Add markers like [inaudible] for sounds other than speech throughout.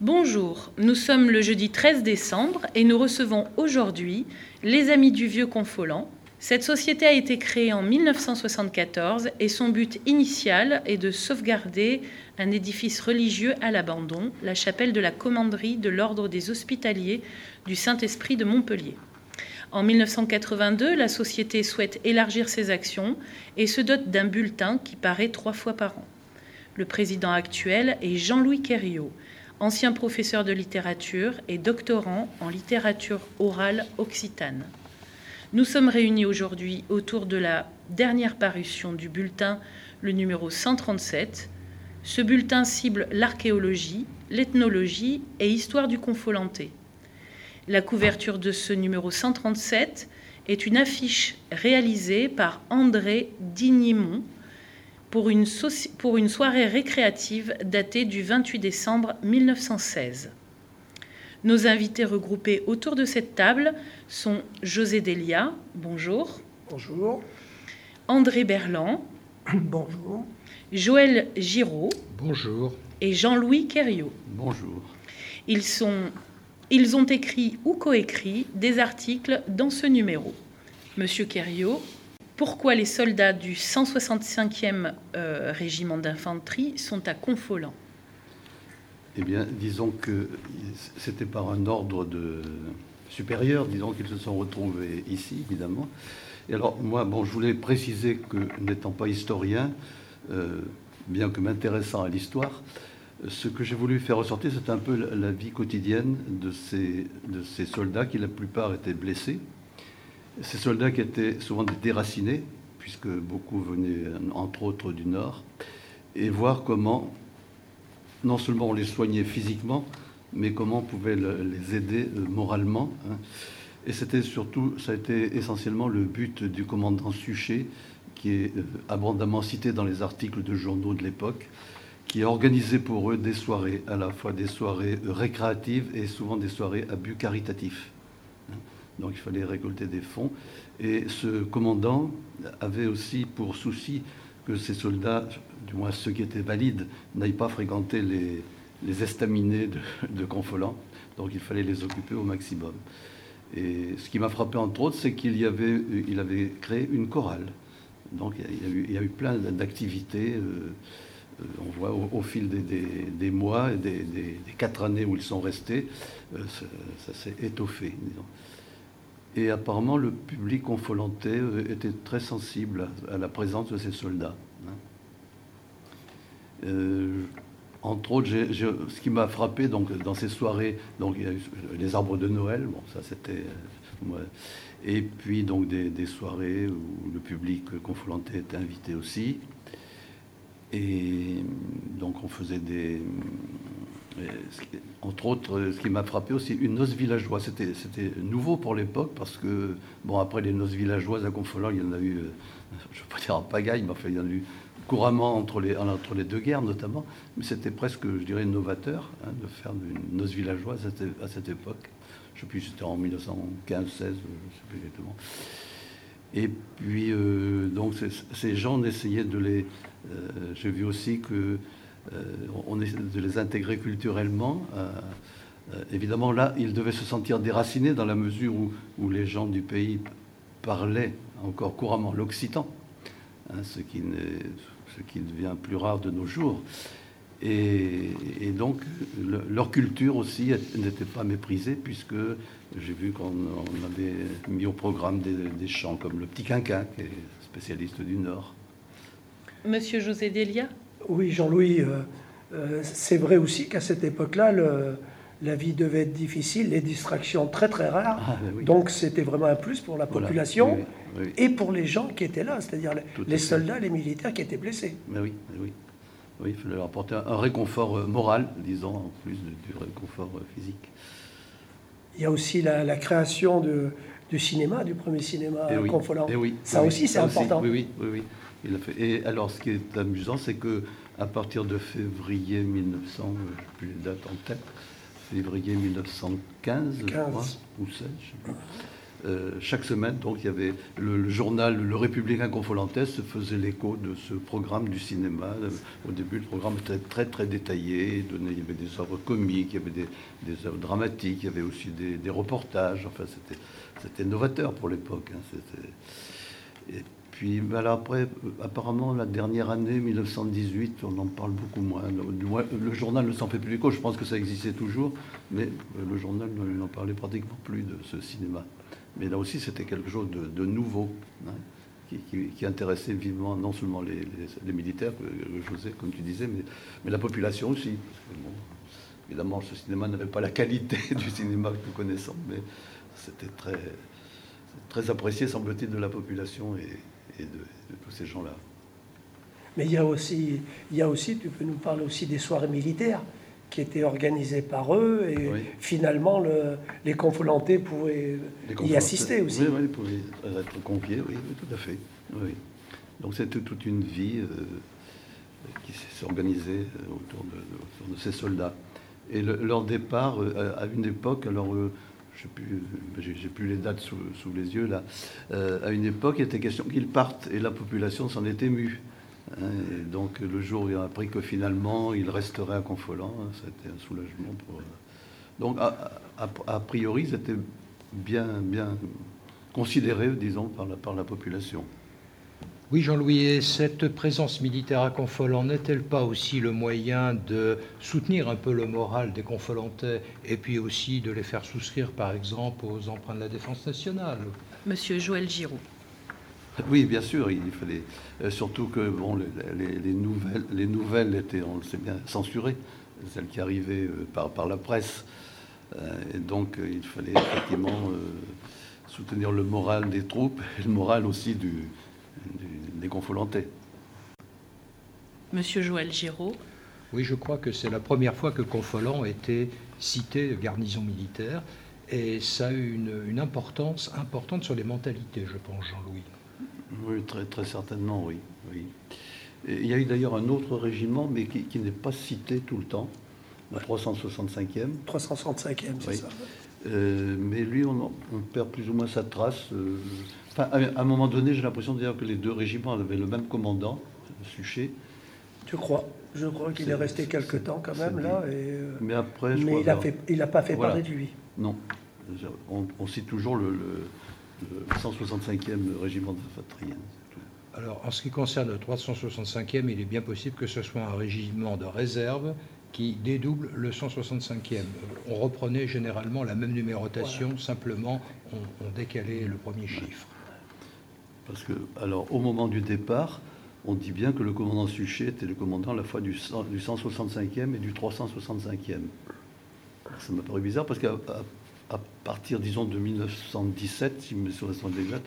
Bonjour, nous sommes le jeudi 13 décembre et nous recevons aujourd'hui les Amis du Vieux Confolant. Cette société a été créée en 1974 et son but initial est de sauvegarder un édifice religieux à l'abandon, la chapelle de la commanderie de l'Ordre des Hospitaliers du Saint-Esprit de Montpellier. En 1982, la société souhaite élargir ses actions et se dote d'un bulletin qui paraît trois fois par an. Le président actuel est Jean-Louis Querriot, ancien professeur de littérature et doctorant en littérature orale occitane. Nous sommes réunis aujourd'hui autour de la dernière parution du bulletin, le numéro 137. Ce bulletin cible l'archéologie, l'ethnologie et histoire du Confolanté. La couverture de ce numéro 137 est une affiche réalisée par André Dignimont, pour une, pour une soirée récréative datée du 28 décembre 1916. Nos invités regroupés autour de cette table sont José Delia, bonjour. Bonjour. André Berland. [clears throat] Bonjour. Joël Giraud. Bonjour. Et Jean-Louis Querriot. Bonjour. Ils, sont, ils ont écrit ou coécrit des articles dans ce numéro. Monsieur Querriot, pourquoi les soldats du 165e euh, régiment d'infanterie sont à Confolant Eh bien, disons que c'était par un ordre de supérieur, disons qu'ils se sont retrouvés ici, évidemment. Et alors, moi, je voulais préciser que, n'étant pas historien, euh, bien que m'intéressant à l'histoire, ce que j'ai voulu faire ressortir, c'est un peu la vie quotidienne de ces soldats qui, la plupart, étaient blessés ces soldats qui étaient souvent déracinés, puisque beaucoup venaient, entre autres, du Nord, et voir comment, non seulement on les soignait physiquement, mais comment on pouvait les aider euh, moralement. Hein. Et c'était surtout, ça a été essentiellement le but du commandant Suchet, qui est euh, abondamment cité dans les articles de journaux de l'époque, qui a organisé pour eux des soirées, à la fois des soirées récréatives et souvent des soirées à but caritatif donc il fallait récolter des fonds. Et ce commandant avait aussi pour souci que ces soldats, du moins ceux qui étaient valides, n'aillent pas fréquenter les, les estaminets de, de Confolant. Donc il fallait les occuper au maximum. Et ce qui m'a frappé entre autres, c'est qu'il avait, il créé une chorale. Donc il y a eu, plein d'activités. Euh, euh, on voit au, fil des, mois et des, quatre années où ils sont restés, euh, ça, s'est étoffé. Et apparemment, le public confolantais euh, était très sensible à, la présence de ces soldats. Hein. Euh, entre autres, ce qui m'a frappé donc, dans ces soirées, donc, il y a eu les arbres de Noël, bon, ça c'était. Euh, et puis donc des, soirées où le public confolantais était invité aussi. Et donc on faisait des, entre autres, ce qui m'a frappé aussi, une noce villageoise. C'était, nouveau pour l'époque parce que, bon, après les noces villageoises à Confolant, il y en a eu, euh, je ne veux pas dire en pagaille, mais enfin, il y en a eu couramment entre les, deux guerres notamment. Mais c'était presque, je dirais, novateur hein, de faire une noce villageoise à, cette époque. Je ne sais plus, c'était en 1915, 16, je ne sais plus exactement. Et puis, euh, donc, ces gens, on essayait de les. Euh, j'ai vu aussi que euh, on essaie de les intégrer culturellement. Euh, euh, évidemment, là, ils devaient se sentir déracinés dans la mesure où, les gens du pays parlaient encore couramment l'occitan, hein, ce, qui devient plus rare de nos jours. Et, donc, leur culture aussi n'était pas méprisée, puisque j'ai vu qu'on avait mis au programme des, des, chants comme le Petit Quinquin, qui est spécialiste du Nord. Monsieur José Delia? Oui, Jean-Louis, euh, euh, c'est vrai aussi qu'à cette époque-là, la vie devait être difficile, les distractions très très rares. Ah, ben Donc c'était vraiment un plus pour la population et pour les gens qui étaient là, c'est-à-dire les, soldats, les militaires qui étaient blessés. Mais oui, oui. Oui, il fallait leur apporter un réconfort euh, moral, disons, en plus du réconfort physique. Il y a aussi la, création de, du cinéma, du premier cinéma et oui, Et oui, ça aussi, c'est important. oui, oui, oui. Et alors, ce qui est amusant, c'est que à partir de février 1900, je n'ai plus les dates en tête, février 1915, je crois, ou 16, je sais plus. euh, chaque semaine, donc, il y avait le, journal Le Républicain Confolentès faisait l'écho de ce programme du cinéma. Au début, le programme était très, très détaillé. Il y avait des œuvres comiques, il y avait des, œuvres dramatiques, il y avait aussi des, reportages. Enfin, c'était novateur pour l'époque. Hein. Et puis, après, apparemment, la dernière année, 1918, on en parle beaucoup moins. Le, journal ne s'en fait plus l'écho. Je pense que ça existait toujours, mais le journal n'en parlait pratiquement plus de ce cinéma. Mais là aussi, c'était quelque chose de, nouveau, hein, qui, intéressait vivement non seulement les, militaires, José, comme tu disais, mais, la population aussi. évidemment, ce cinéma n'avait pas la qualité [laughs] du cinéma que nous connaissons, mais c'était très, très apprécié, semble-t-il, de la population et, de, tous ces gens-là. Mais il y, a aussi, il y a aussi, tu peux nous parler aussi des soirées militaires qui était organisé par eux et finalement le, les confolantés pouvaient y assister aussi. Oui, ils pouvaient être conviés, oui, tout à fait. Oui. Donc c'était toute une vie euh, qui s'est organisée euh, autour de, de, ces soldats. Et leur départ, euh, à une époque, alors plus, j'ai plus les dates sous, les yeux là, à une époque, il était question qu'ils partent et la population s'en est émue. Hein, donc le jour où il a appris que finalement il resterait à Confolant, hein, c'était un soulagement pour. Donc a, priori, c'était bien, bien considéré, disons, par la, par la population. Oui, Jean-Louis, et cette présence militaire à Confolant n'est-elle pas aussi le moyen de soutenir un peu le moral des Confolantais et puis aussi de les faire souscrire, par exemple, aux emprunts de la défense nationale? Monsieur Joël Giraud. Oui, bien sûr, il fallait. Euh, surtout que bon, les, nouvelles, les nouvelles étaient, on le sait bien, censurées, celles qui arrivaient euh, par, par la presse. Euh, et donc, il fallait effectivement soutenir le moral des troupes et le moral aussi du, Monsieur Joël Giraud. Oui, je crois que c'est la première fois que Confolant était cité de garnison militaire. Et ça a eu une, une importance importante sur les mentalités, je pense, Jean-Louis. Oui, très, très certainement, oui. oui. il y a eu d'ailleurs un autre régiment, mais qui, n'est pas cité tout le temps, le 365e. 365e, c'est ça. Euh, mais lui, on, perd plus ou moins sa trace. Euh, à un moment donné, j'ai l'impression d'ailleurs que les deux régiments avaient le même commandant, Suchet. Tu crois? Je crois qu'il est, resté quelque temps quand même là. Et, euh, mais après, mais il n'a pas fait parler de lui. Non. On, cite toujours le le 165e régiment d'infanterie. Alors, en ce qui concerne le 365e, il est bien possible que ce soit un régiment de réserve qui dédouble le 165e. On reprenait généralement la même numérotation, simplement on, décalait le premier chiffre. Parce que, alors, au moment du départ, on dit bien que le commandant Suchet était le commandant à la fois du, du 165e et du 365e. Ça m'a paru bizarre parce qu'à à partir, disons, de 1917, si mes souvenirs sont exacts,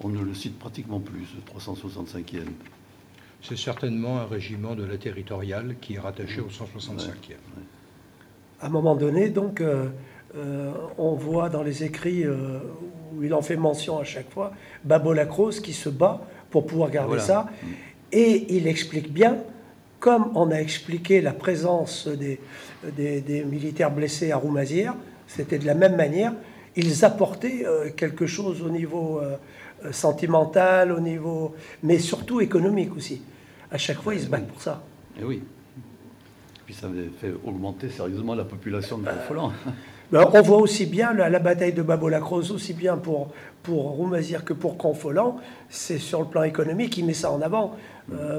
on ne le cite pratiquement plus, le 365e. C'est certainement un régiment de la territoriale qui est rattaché au 165e. À un moment donné, donc, euh, euh, on voit dans les écrits euh, où il en fait mention à chaque fois, Babo Lacrosse qui se bat pour pouvoir garder ça. Et il explique bien, comme on a expliqué la présence des, des militaires blessés à Roumazières, c'était de la même manière. Ils apportaient euh, quelque chose au niveau sentimental, au niveau, mais surtout économique aussi. À chaque fois, ils se battent pour ça. Et oui. Puis ça avait fait augmenter sérieusement la population de Confolant. [laughs] Ben, on voit aussi bien la, bataille de Babo-la-Croze, aussi bien pour, pour Roumazir que pour Confolant, c'est sur le plan économique, il met ça en avant.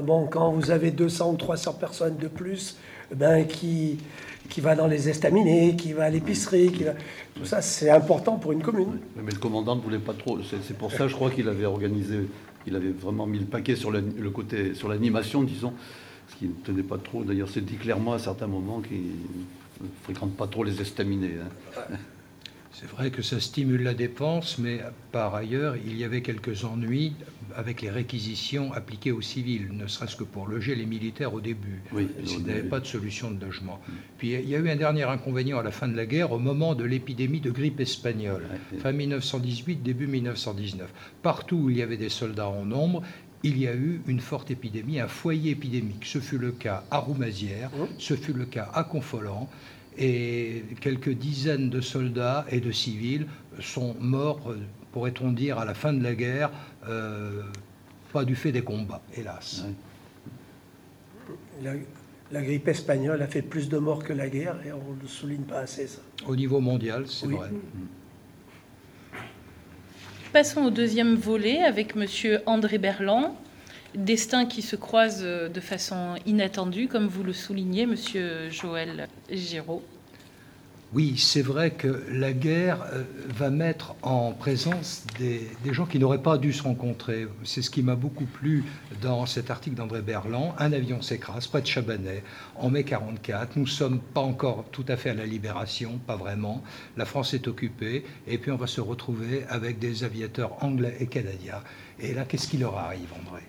bon, quand vous avez 200 ou 300 personnes de plus ben, qui, qui va dans les estaminets, qui va à l'épicerie, qui va... tout ça, c'est important pour une commune. Mais le commandant ne voulait pas trop. C'est pour ça, je crois qu'il avait organisé, il avait vraiment mis le paquet sur le côté, sur l'animation, disons, ce qui ne tenait pas trop. D'ailleurs, c'est dit clairement à certains moments qu'il ne fréquente pas trop les estaminets. Hein. C'est vrai que ça stimule la dépense, mais par ailleurs, il y avait quelques ennuis avec les réquisitions appliquées aux civils, ne serait-ce que pour loger les militaires au début. Oui, il n'y avait pas de solution de logement. Puis il y a eu un dernier inconvénient à la fin de la guerre, au moment de l'épidémie de grippe espagnole, fin 1918, début 1919. Partout où il y avait des soldats en nombre, il y a eu une forte épidémie, un foyer épidémique. Ce fut le cas à Roumazières, ce fut le cas à Confolant et quelques dizaines de soldats et de civils sont morts pourrait-on dire, à la fin de la guerre, pas du fait des combats, hélas. La, grippe espagnole a fait plus de morts que la guerre et on ne le souligne pas assez ça. Au niveau mondial, c'est vrai. Passons au deuxième volet avec Monsieur André Berland. Destin qui se croise de façon inattendue, comme vous le soulignez, Monsieur Joël Giraud. Oui, c'est vrai que la guerre euh, va mettre en présence des, gens qui n'auraient pas dû se rencontrer. C'est ce qui m'a beaucoup plu dans cet article d'André Berland. Un avion s'écrase près de Chabanais en mai 44. Nous ne sommes pas encore tout à fait à la libération, pas vraiment. La France est occupée. Et puis on va se retrouver avec des aviateurs anglais et canadiens. Et là, qu'est-ce qui leur arrive, André?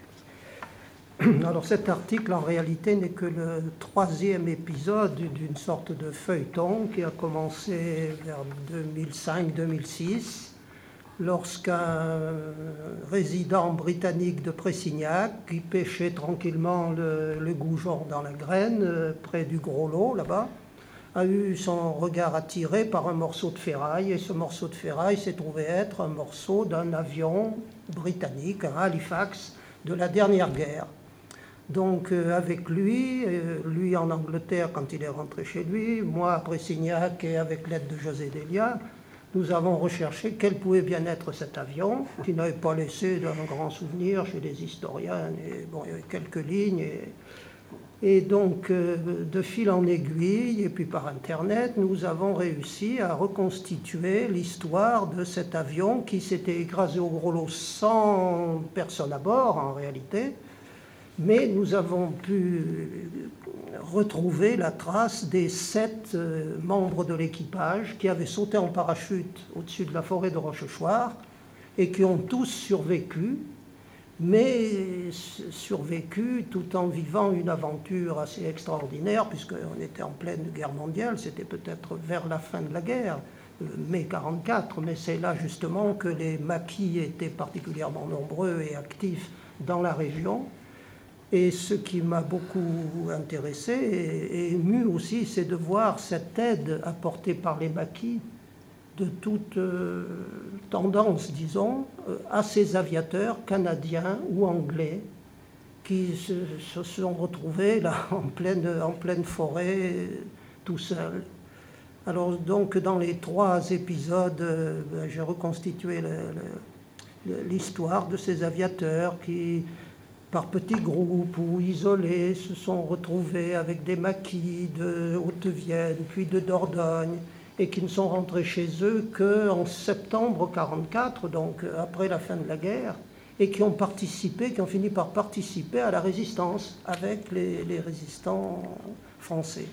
[clears throat] Alors cet article, en réalité, n'est que le troisième épisode d'une sorte de feuilleton qui a commencé vers 2005-2006, lorsqu'un résident britannique de Pressignac, qui pêchait tranquillement le, goujon dans la graine, euh, près du gros lot là-bas, a eu son regard attiré par un morceau de ferraille, et ce morceau de ferraille s'est trouvé être un morceau d'un avion britannique, un Halifax, de la dernière guerre. Donc euh, avec lui, euh, lui en Angleterre quand il est rentré chez lui, moi à Pressignac et avec l'aide de José Delia, nous avons recherché quel pouvait bien être cet avion, qui n'avait pas laissé d'un grand souvenir chez les historiens. Et, bon, il y avait quelques lignes. Et, donc, euh, de fil en aiguille, et puis par Internet, nous avons réussi à reconstituer l'histoire de cet avion qui s'était écrasé au gros lot sans personne à bord, en réalité, mais nous avons pu retrouver la trace des sept euh, membres de l'équipage qui avaient sauté en parachute au-dessus de la forêt de Rochechouart et qui ont tous survécu, mais survécu tout en vivant une aventure assez extraordinaire, puisqu'on était en pleine guerre mondiale, c'était peut-être vers la fin de la guerre, euh, mai 44, mais c'est là justement que les maquis étaient particulièrement nombreux et actifs dans la région. Et ce qui m'a beaucoup intéressé et, ému aussi, c'est de voir cette aide apportée par les maquis de toute euh, tendance, disons, euh, à ces aviateurs canadiens ou anglais qui se, sont retrouvés là [laughs] en pleine, forêt tout seuls. Alors donc dans les trois épisodes, euh, ben, j'ai reconstitué l'histoire de ces aviateurs qui par petits groupes ou isolés, se sont retrouvés avec des maquis de Haute-Vienne, puis de Dordogne, et qui ne sont rentrés chez eux qu'en septembre 1944, donc après la fin de la guerre, et qui ont participé, qui ont fini par participer à la résistance avec les, résistants français.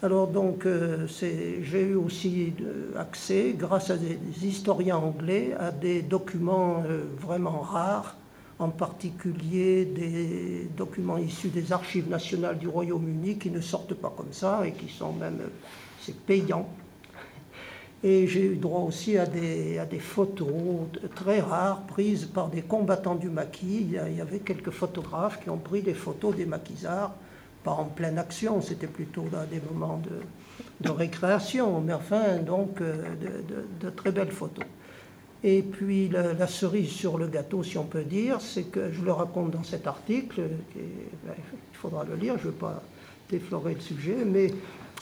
Alors donc, euh, j'ai eu aussi accès, grâce à des historiens anglais, à des documents euh, vraiment rares en particulier des documents issus des archives nationales du Royaume-Uni qui ne sortent pas comme ça et qui sont même c'est payant. Et j'ai eu droit aussi à des, photos très rares prises par des combattants du maquis. Il y avait quelques photographes qui ont pris des photos des maquisards, pas en pleine action, c'était plutôt dans des moments de, de récréation, mais enfin, donc, euh, de très belles photos. Et puis la, cerise sur le gâteau, si on peut dire, c'est que je le raconte dans cet article, ben, il faudra le lire, je ne veux pas déflorer le sujet, mais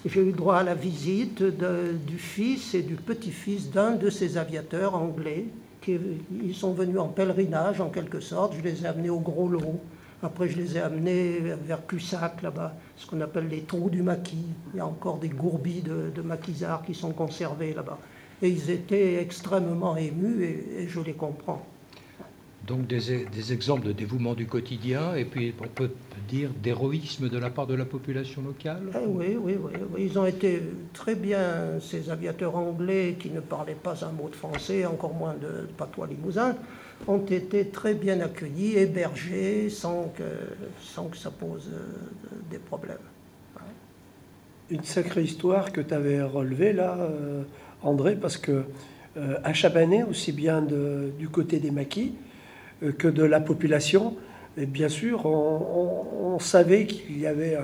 j'ai eu droit à la visite du fils et du petit-fils d'un de ces aviateurs anglais. Ils sont venus en pèlerinage en quelque sorte, je les ai amenés au Gros Lot. Après, je les ai amenés vers Cussac, là-bas, ce qu'on appelle les trous du maquis. Il y a encore des gourbilles de, de maquisards qui sont conservés là-bas. Et ils étaient extrêmement émus et, je les comprends. Donc des, exemples de dévouement du quotidien et puis on peut dire d'héroïsme de la part de la population locale eh oui, oui, oui, Ils ont été très bien, ces aviateurs anglais qui ne parlaient pas un mot de français, encore moins de patois limousin, ont été très bien accueillis, hébergés sans que, sans que ça pose euh, des problèmes. Une sacrée histoire que tu avais relevée là. Euh, André, parce que euh, à Chabanais, aussi bien du côté des maquis euh, que de la population, et bien sûr, on, savait qu'il y avait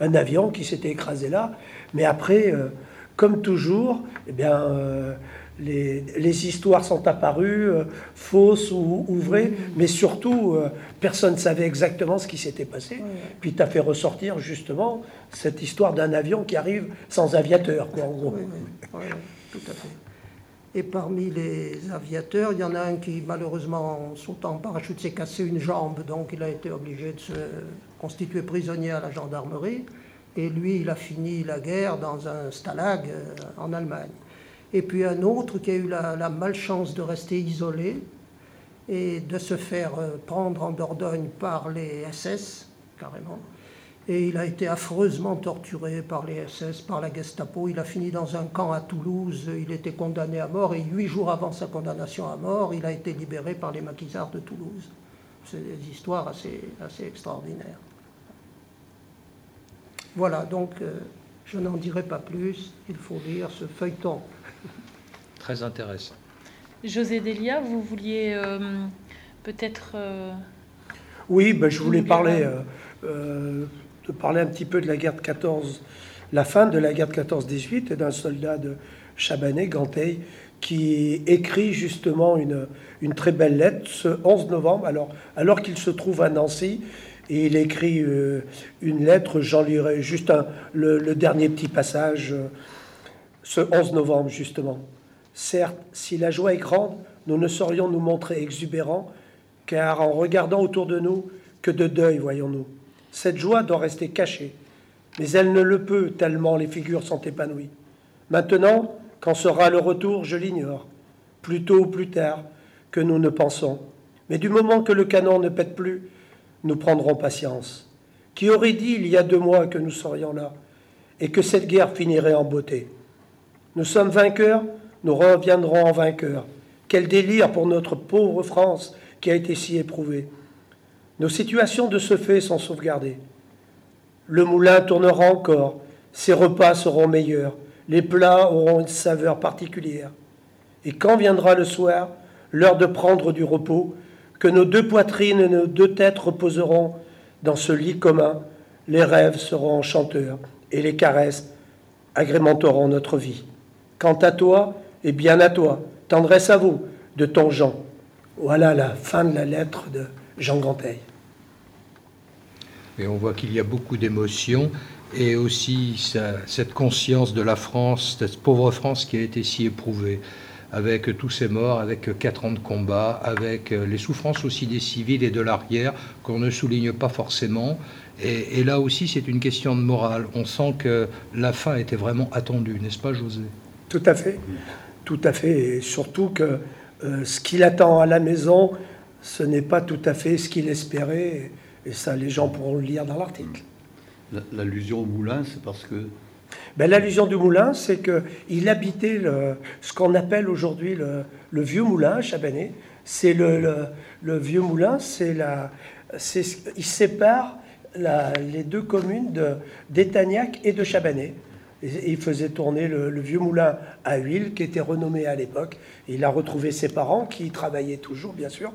un, avion qui s'était écrasé là, mais après, euh, comme toujours, eh bien, les, histoires sont apparues, euh, fausses ou, vraies, mmh. mais surtout, euh, personne ne savait exactement ce qui s'était passé. Puis tu as fait ressortir justement cette histoire d'un avion qui arrive sans aviateur, quoi, en gros. Et parmi les aviateurs, il y en a un qui, malheureusement, en sautant en parachute, s'est cassé une jambe, donc il a été obligé de se constituer prisonnier à la gendarmerie. Et lui, il a fini la guerre dans un stalag euh, en Allemagne et puis un autre qui a eu la, malchance de rester isolé et de se faire euh, prendre en Dordogne par les SS, carrément. Et il a été affreusement torturé par les SS, par la Gestapo. Il a fini dans un camp à Toulouse. Il était condamné à mort. Et huit jours avant sa condamnation à mort, il a été libéré par les maquisards de Toulouse. C'est des histoires assez, assez extraordinaires. Voilà, donc euh, je n'en dirai pas plus. Il faut lire ce feuilleton [laughs] très intéressant. José Delia, vous vouliez euh, peut-être... Euh, oui, ben, je voulais parler, euh, de parler un petit peu de la guerre de 14, la fin de la guerre de 14-18 et d'un soldat de Chabanais, Ganteil, qui écrit justement une, une très belle lettre ce 11 novembre, alors, alors qu'il se trouve à Nancy, et il écrit une lettre, j'en lirai juste le, le, dernier petit passage, ce 11 novembre justement. Certes, si la joie est grande, nous ne saurions nous montrer exubérants, car en regardant autour de nous, que de deuil voyons-nous. Cette joie doit rester cachée, mais elle ne le peut tellement les figures sont épanouies. Maintenant, quand sera le retour, je l'ignore, plus tôt ou plus tard que nous ne pensons. Mais du moment que le canon ne pète plus, nous prendrons patience. Qui aurait dit il y a deux mois que nous serions là et que cette guerre finirait en beauté? Nous sommes vainqueurs nous reviendrons en vainqueurs. Quel délire pour notre pauvre France qui a été si éprouvée. Nos situations de ce fait sont sauvegardées. Le moulin tournera encore, ses repas seront meilleurs, les plats auront une saveur particulière. Et quand viendra le soir, l'heure de prendre du repos, que nos deux poitrines et nos deux têtes reposeront dans ce lit commun, les rêves seront enchanteurs et les caresses agrémenteront notre vie. Quant à toi, et bien à toi, tendresse à vous, de ton Jean. Voilà la fin de la lettre de Jean Ganteil. Et on voit qu'il y a beaucoup d'émotions et aussi cette conscience de la France, cette pauvre France qui a été si éprouvée, avec tous ces morts, avec quatre ans de combat, avec les souffrances aussi des civils et de l'arrière qu'on ne souligne pas forcément. Et, et là aussi, c'est une question de morale. On sent que la fin était vraiment attendue, n'est-ce pas, José? Tout à fait. Tout à fait, et surtout que euh, ce qu'il attend à la maison, ce n'est pas tout à fait ce qu'il espérait, et ça les gens pourront le lire dans l'article. L'allusion au moulin, c'est parce que... Ben, L'allusion du moulin, c'est qu'il habitait le, ce qu'on appelle aujourd'hui le, vieux moulin à Chabanais. C'est le, le, vieux moulin, c'est la, il sépare la, les deux communes d'Étagnac et de Chabanais il faisait tourner le, vieux moulin à huile qui était renommé à l'époque. Il a retrouvé ses parents qui travaillaient toujours, bien sûr.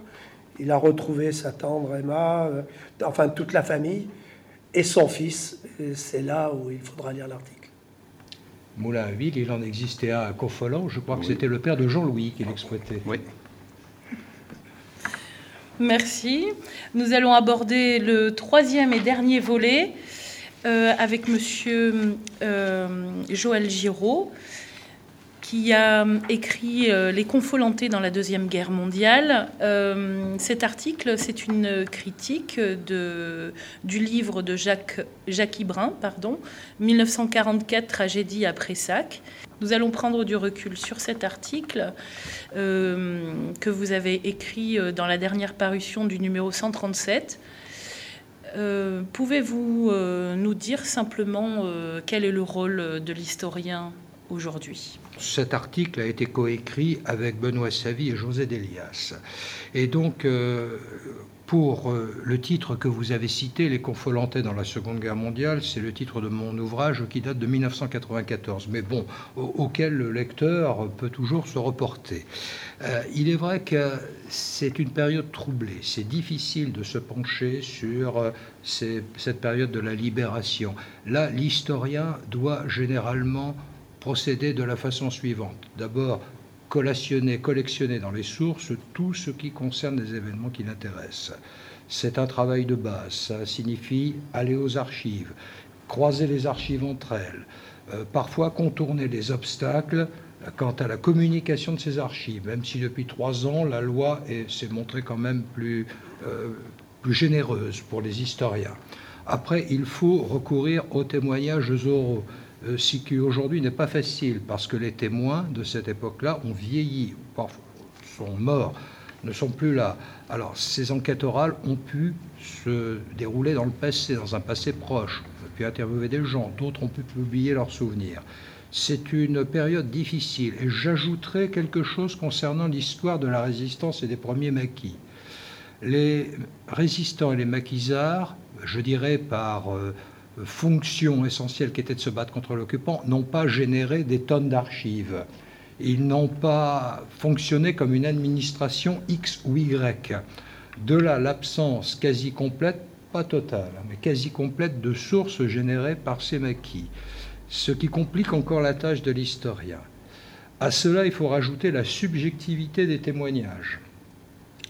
Il a retrouvé sa tendre Emma, euh, enfin toute la famille et son fils. C'est là où il faudra lire l'article. Moulin à huile, il en existait un à Coffolan. Je crois que c'était le père de Jean-Louis qui l'exploitait. Oui. Merci. Nous allons aborder le troisième et dernier volet euh, avec monsieur euh, Joël Giraud, qui a écrit euh, Les Confolantés dans la Deuxième Guerre mondiale. cet article, c'est une critique du livre de Jacques, Jacques pardon, 1944, Tragédie à Pressac. Nous allons prendre du recul sur cet article que vous avez écrit dans la dernière parution du numéro 137 euh, pouvez-vous euh, nous dire simplement euh, quel est le rôle de l'historien? Aujourd'hui Cet article a été coécrit avec Benoît Savy et José Delias. Et donc, pour le titre que vous avez cité, Les Confolantais dans la Seconde Guerre mondiale, c'est le titre de mon ouvrage qui date de 1994, mais bon, auquel le lecteur peut toujours se reporter. Euh, il est vrai que c'est une période troublée. C'est difficile de se pencher sur euh, cette période de la libération. Là, l'historien doit généralement procéder de la façon suivante. D'abord, collationner, collectionner dans les sources tout ce qui concerne les événements qui l'intéressent. C'est un travail de base. Ça signifie aller aux archives, croiser les archives entre elles, euh, parfois contourner les obstacles quant à la communication de ces archives, même si depuis trois ans, la loi s'est montrée quand même plus, euh, plus généreuse pour les historiens. Après, il faut recourir aux témoignages oraux, euh, ce qui aujourd'hui n'est pas facile, parce que les témoins de cette époque-là ont vieilli, sont morts, ne sont plus là. Alors, ces enquêtes orales ont pu se dérouler dans le passé, dans un passé proche. On a pu interviewer des gens, d'autres ont pu publier leurs souvenirs. C'est une période difficile. Et j'ajouterai quelque chose concernant l'histoire de la résistance et des premiers maquis. Les résistants et les maquisards, je dirais par euh, fonction essentielle qui était de se battre contre l'occupant, n'ont pas généré des tonnes d'archives. Ils n'ont pas fonctionné comme une administration X ou Y. De là l'absence quasi complète, pas totale, mais quasi complète de sources générées par ces maquis ce qui complique encore la tâche de l'historien. À cela, il faut rajouter la subjectivité des témoignages.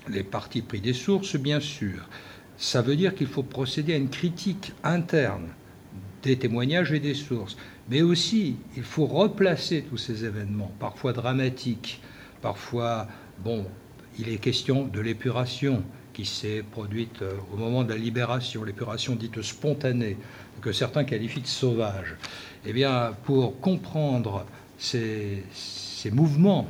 Les partis pris des sources, bien sûr. Ça veut dire qu'il faut procéder à une critique interne des témoignages et des sources. Mais aussi, il faut replacer tous ces événements, parfois dramatiques, parfois, bon, il est question de l'épuration qui s'est produite euh, au moment de la libération, l'épuration dite spontanée, que certains qualifient de sauvage. Eh bien, pour comprendre ces, mouvements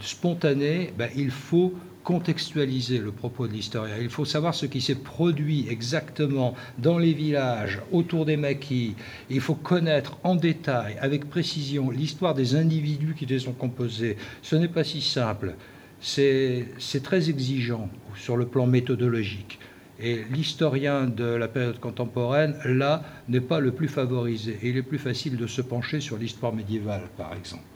spontanés, ben, il faut contextualiser le propos de l'historien. Il faut savoir ce qui s'est produit exactement dans les villages, autour des maquis. Il faut connaître en détail, avec précision, l'histoire des individus qui les ont composés. Ce n'est pas si simple. C'est très exigeant sur le plan méthodologique. Et l'historien de la période contemporaine, là, n'est pas le plus favorisé. Et il est plus facile de se pencher sur l'histoire médiévale, par exemple.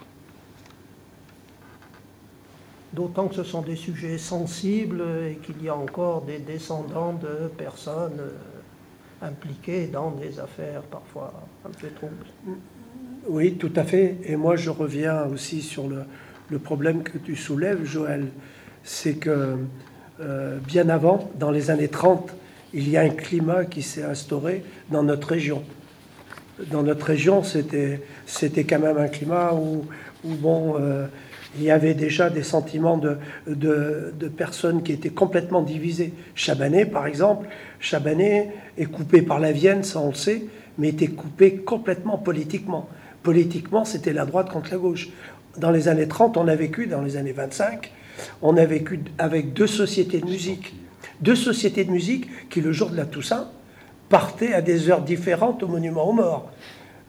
D'autant que ce sont des sujets sensibles et qu'il y a encore des descendants de personnes euh, impliquées dans des affaires parfois un peu troubles. Oui, tout à fait. Et moi, je reviens aussi sur le, problème que tu soulèves, Joël. C'est que euh, bien avant, dans les années 30, il y a un climat qui s'est instauré dans notre région. Dans notre région, c'était, c'était quand même un climat où, bon, euh, il y avait déjà des sentiments de, personnes qui étaient complètement divisées. Chabanais, par exemple, Chabanais est coupé par la Vienne, ça on le sait, mais était coupé complètement politiquement. Politiquement, c'était la droite contre la gauche. Dans les années 30, on a vécu, dans les années 25, on a vécu avec deux sociétés de musique. Deux sociétés de musique qui, le jour de la Toussaint, partaient à des heures différentes au Monument aux Morts.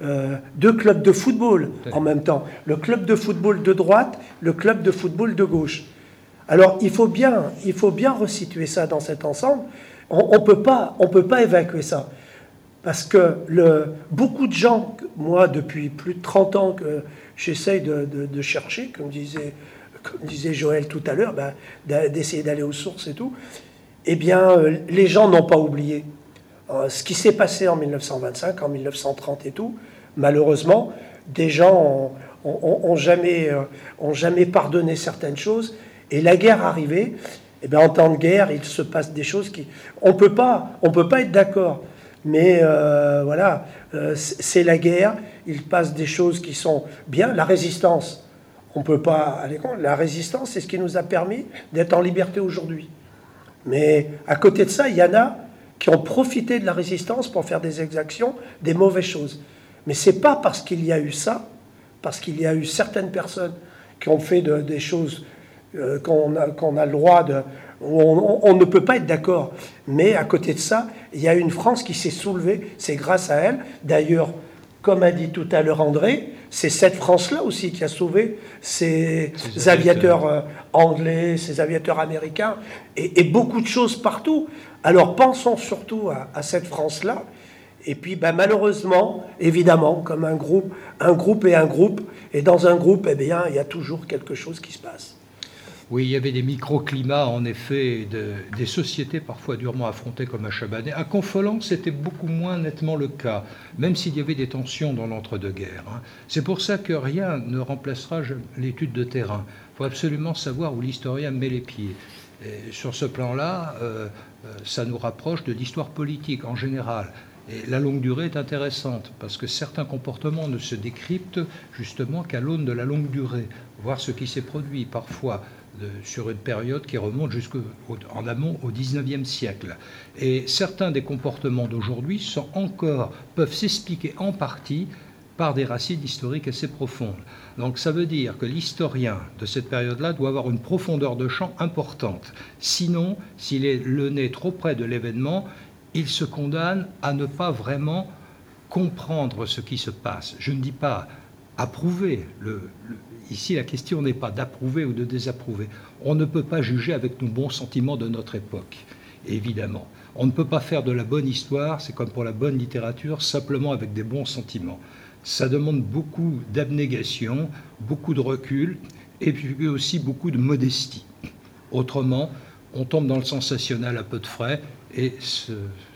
Euh, deux clubs de football en même temps. Le club de football de droite, le club de football de gauche. Alors il faut bien, il faut bien resituer ça dans cet ensemble. On ne on peut pas évacuer ça. Parce que le, beaucoup de gens, moi depuis plus de 30 ans que j'essaye de, de, chercher, comme disait comme disait Joël tout à l'heure, ben, d'essayer d'aller aux sources et tout, eh bien, euh, les gens n'ont pas oublié. Euh, ce qui s'est passé en 1925, en 1930 et tout, malheureusement, des gens ont, jamais, euh, ont jamais pardonné certaines choses. Et la guerre arrivée, eh bien, en temps de guerre, il se passe des choses qui... On peut pas, on peut pas être d'accord. Mais voilà, c'est la guerre, il passe des choses qui sont bien. La résistance, on peut pas aller contre. La résistance, c'est ce qui nous a permis d'être en liberté aujourd'hui. Mais à côté de ça, il y en a qui ont profité de la résistance pour faire des exactions, des mauvaises choses. Mais ce n'est pas parce qu'il y a eu ça, parce qu'il y a eu certaines personnes qui ont fait des choses euh, qu'on a, le droit de... On, on ne peut pas être d'accord. Mais à côté de ça, il y a une France qui s'est soulevée, c'est grâce à elle. D'ailleurs, comme a dit tout à l'heure André, c'est cette France-là aussi qui a sauvé ces, aviateurs euh, anglais, ces aviateurs américains, et, beaucoup de choses partout. Alors pensons surtout à, cette France-là. Et puis ben, malheureusement, évidemment, comme un groupe, un groupe et un groupe, et dans un groupe, eh bien, il y a toujours quelque chose qui se passe. Oui, il y avait des microclimats, en effet, des sociétés parfois durement affrontées comme à Chabanais. À Confolens, c'était beaucoup moins nettement le cas, même s'il y avait des tensions dans l'entre-deux-guerres. Hein. C'est pour ça que rien ne remplacera l'étude de terrain. Il faut absolument savoir où l'historien met les pieds. Et sur ce plan-là, euh, euh, ça nous rapproche de l'histoire politique en général. Et la longue durée est intéressante parce que certains comportements ne se décryptent justement qu'à l'aune de la longue durée, voir ce qui s'est produit parfois sur une période qui remonte jusqu'en amont au XIXe siècle. Et certains des comportements d'aujourd'hui sont encore, peuvent s'expliquer en partie par des racines historiques assez profondes. Donc ça veut dire que l'historien de cette période-là doit avoir une profondeur de champ importante. Sinon, s'il est le nez trop près de l'événement, il se condamne à ne pas vraiment comprendre ce qui se passe. Je ne dis pas approuver. Ici, la question n'est pas d'approuver ou de désapprouver. On ne peut pas juger avec nos bons sentiments de notre époque, évidemment. On ne peut pas faire de la bonne histoire, c'est comme pour la bonne littérature, simplement avec des bons sentiments. Ça demande beaucoup d'abnégation, beaucoup de recul, et puis aussi beaucoup de modestie. Autrement, on tombe dans le sensationnel à peu de frais, et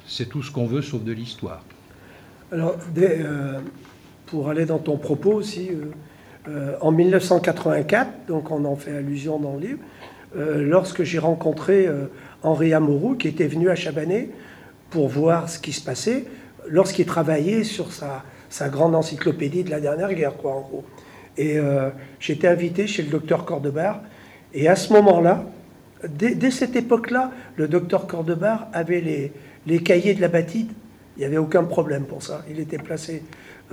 c'est tout ce qu'on veut sauf de l'histoire. Alors, euh, pour aller dans ton propos aussi, euh, euh, en 1984, donc on en fait allusion dans le livre, lorsque j'ai rencontré Henri Amouroux, qui était venu à Chabanais pour voir ce qui se passait, lorsqu'il travaillait sur sa, sa, grande encyclopédie de la dernière guerre, quoi, en gros. Et j'étais invité chez le docteur Cordebar, et à ce moment-là, dès, cette époque-là, le docteur Cordebar avait les, cahiers de la bâtide. Il n'y avait aucun problème pour ça. Il était placé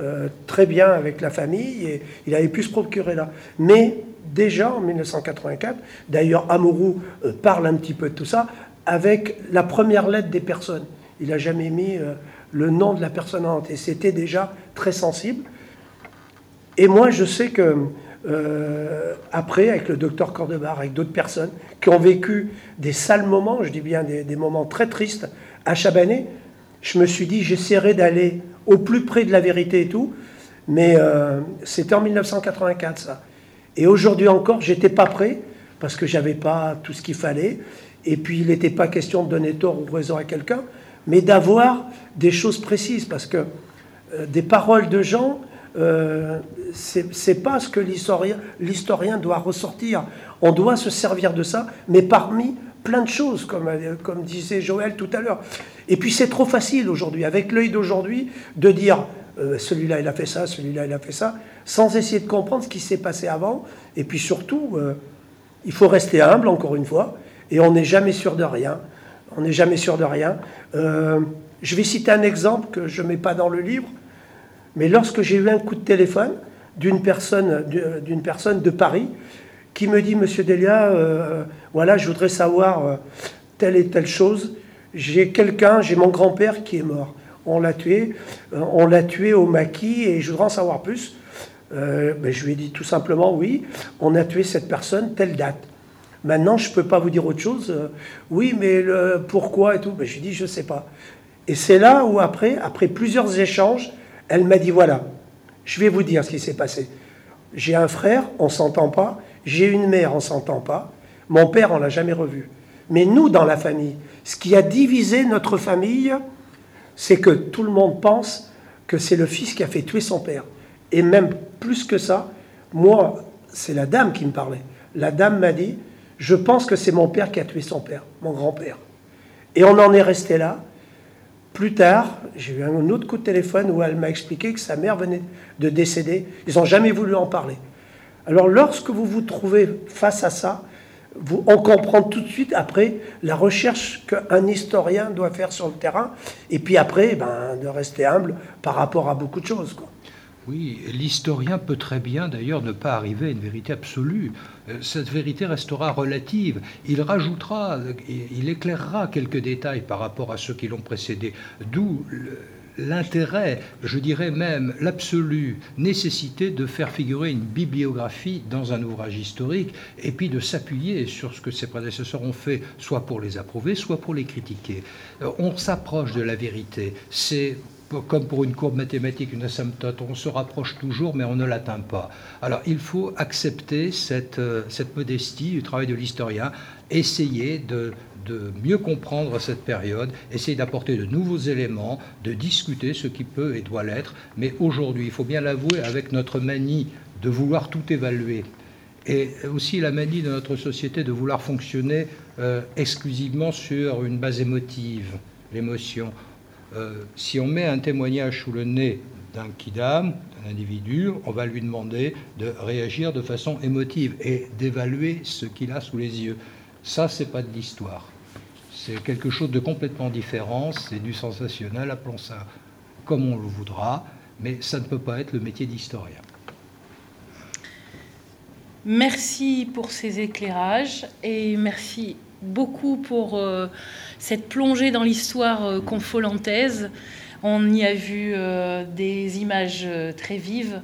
euh, très bien avec la famille et il avait pu se procurer là. Mais déjà en 1984, d'ailleurs Amouroux euh, parle un petit peu de tout ça, avec la première lettre des personnes. Il n'a jamais mis euh, le nom de la personne et c'était déjà très sensible. Et moi, je sais que après, avec le docteur Cordebar, avec d'autres personnes qui ont vécu des sales moments, je dis bien des, moments très tristes, à Chabanais, je me suis dit, j'essaierai d'aller au plus près de la vérité et tout, mais euh, c'était en 1984 ça. Et aujourd'hui encore, j'étais pas prêt parce que j'avais pas tout ce qu'il fallait. Et puis, il n'était pas question de donner tort ou raison à quelqu'un, mais d'avoir des choses précises parce que euh, des paroles de gens euh, c'est pas ce que l'historien doit ressortir. On doit se servir de ça, mais parmi plein de choses, comme, comme disait Joël tout à l'heure. Et puis c'est trop facile aujourd'hui, avec l'œil d'aujourd'hui, de dire euh, celui-là il a fait ça, celui-là il a fait ça, sans essayer de comprendre ce qui s'est passé avant. Et puis surtout, euh, il faut rester humble, encore une fois, et on n'est jamais sûr de rien. On n'est jamais sûr de rien. je vais citer un exemple que je ne mets pas dans le livre. Mais lorsque j'ai eu un coup de téléphone d'une personne, d'une personne de Paris qui me dit, Monsieur Delia, euh, voilà, je voudrais savoir euh, telle et telle chose. J'ai quelqu'un, j'ai mon grand-père qui est mort. On l'a tué, euh, on l'a tué au maquis et je voudrais en savoir plus. Ben, je lui ai dit tout simplement, oui, on a tué cette personne telle date. Maintenant, je ne peux pas vous dire autre chose. oui, mais pourquoi et tout ben, Je lui ai dit, je ne sais pas. Et c'est là où après, après plusieurs échanges, elle m'a dit voilà, je vais vous dire ce qui s'est passé. J'ai un frère, on s'entend pas. J'ai une mère, on s'entend pas. Mon père, on l'a jamais revu. Mais nous, dans la famille, ce qui a divisé notre famille, c'est que tout le monde pense que c'est le fils qui a fait tuer son père. Et même plus que ça, moi, c'est la dame qui me parlait. La dame m'a dit, je pense que c'est mon père qui a tué son père, mon grand-père. Et on en est resté là. Plus tard, j'ai eu un autre coup de téléphone où elle m'a expliqué que sa mère venait de décéder. Ils n'ont jamais voulu en parler. Alors lorsque vous vous trouvez face à ça, vous, on comprend tout de suite après la recherche qu'un historien doit faire sur le terrain, et puis après, ben, de rester humble par rapport à beaucoup de choses. Quoi. Oui, l'historien peut très bien d'ailleurs ne pas arriver à une vérité absolue. Euh, cette vérité restera relative. Il rajoutera, il éclairera quelques détails par rapport à ceux qui l'ont précédé. D'où l'intérêt, je dirais même l'absolue nécessité de faire figurer une bibliographie dans un ouvrage historique et puis de s'appuyer sur ce que ses prédécesseurs ont fait, soit pour les approuver, soit pour les critiquer. Euh, on s'approche de la vérité. C'est comme pour une courbe mathématique, une asymptote, on se rapproche toujours, mais on ne l'atteint pas. Alors il faut accepter cette, euh, cette modestie du travail de l'historien, essayer de, de mieux comprendre cette période, essayer d'apporter de nouveaux éléments, de discuter ce qui peut et doit l'être. Mais aujourd'hui, il faut bien l'avouer, avec notre manie de vouloir tout évaluer et aussi la manie de notre société de vouloir fonctionner euh, exclusivement sur une base émotive, l'émotion. Euh, si on met un témoignage sous le nez d'un kidam, d'un individu, on va lui demander de réagir de façon émotive et d'évaluer ce qu'il a sous les yeux. Ça, c'est pas de l'histoire. C'est quelque chose de complètement différent, c'est du sensationnel, appelons ça comme on le voudra, mais ça ne peut pas être le métier d'historien. Merci pour ces éclairages et merci beaucoup pour euh, cette plongée dans l'histoire euh, confolantaise. On y a vu euh, des images très vives.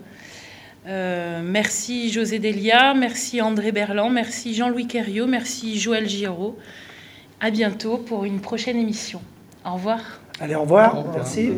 Merci José Delia, merci André Berland, merci Jean-Louis Querriot, merci Joël Giraud. À bientôt pour une prochaine émission. Au revoir. Allez, au revoir. Merci.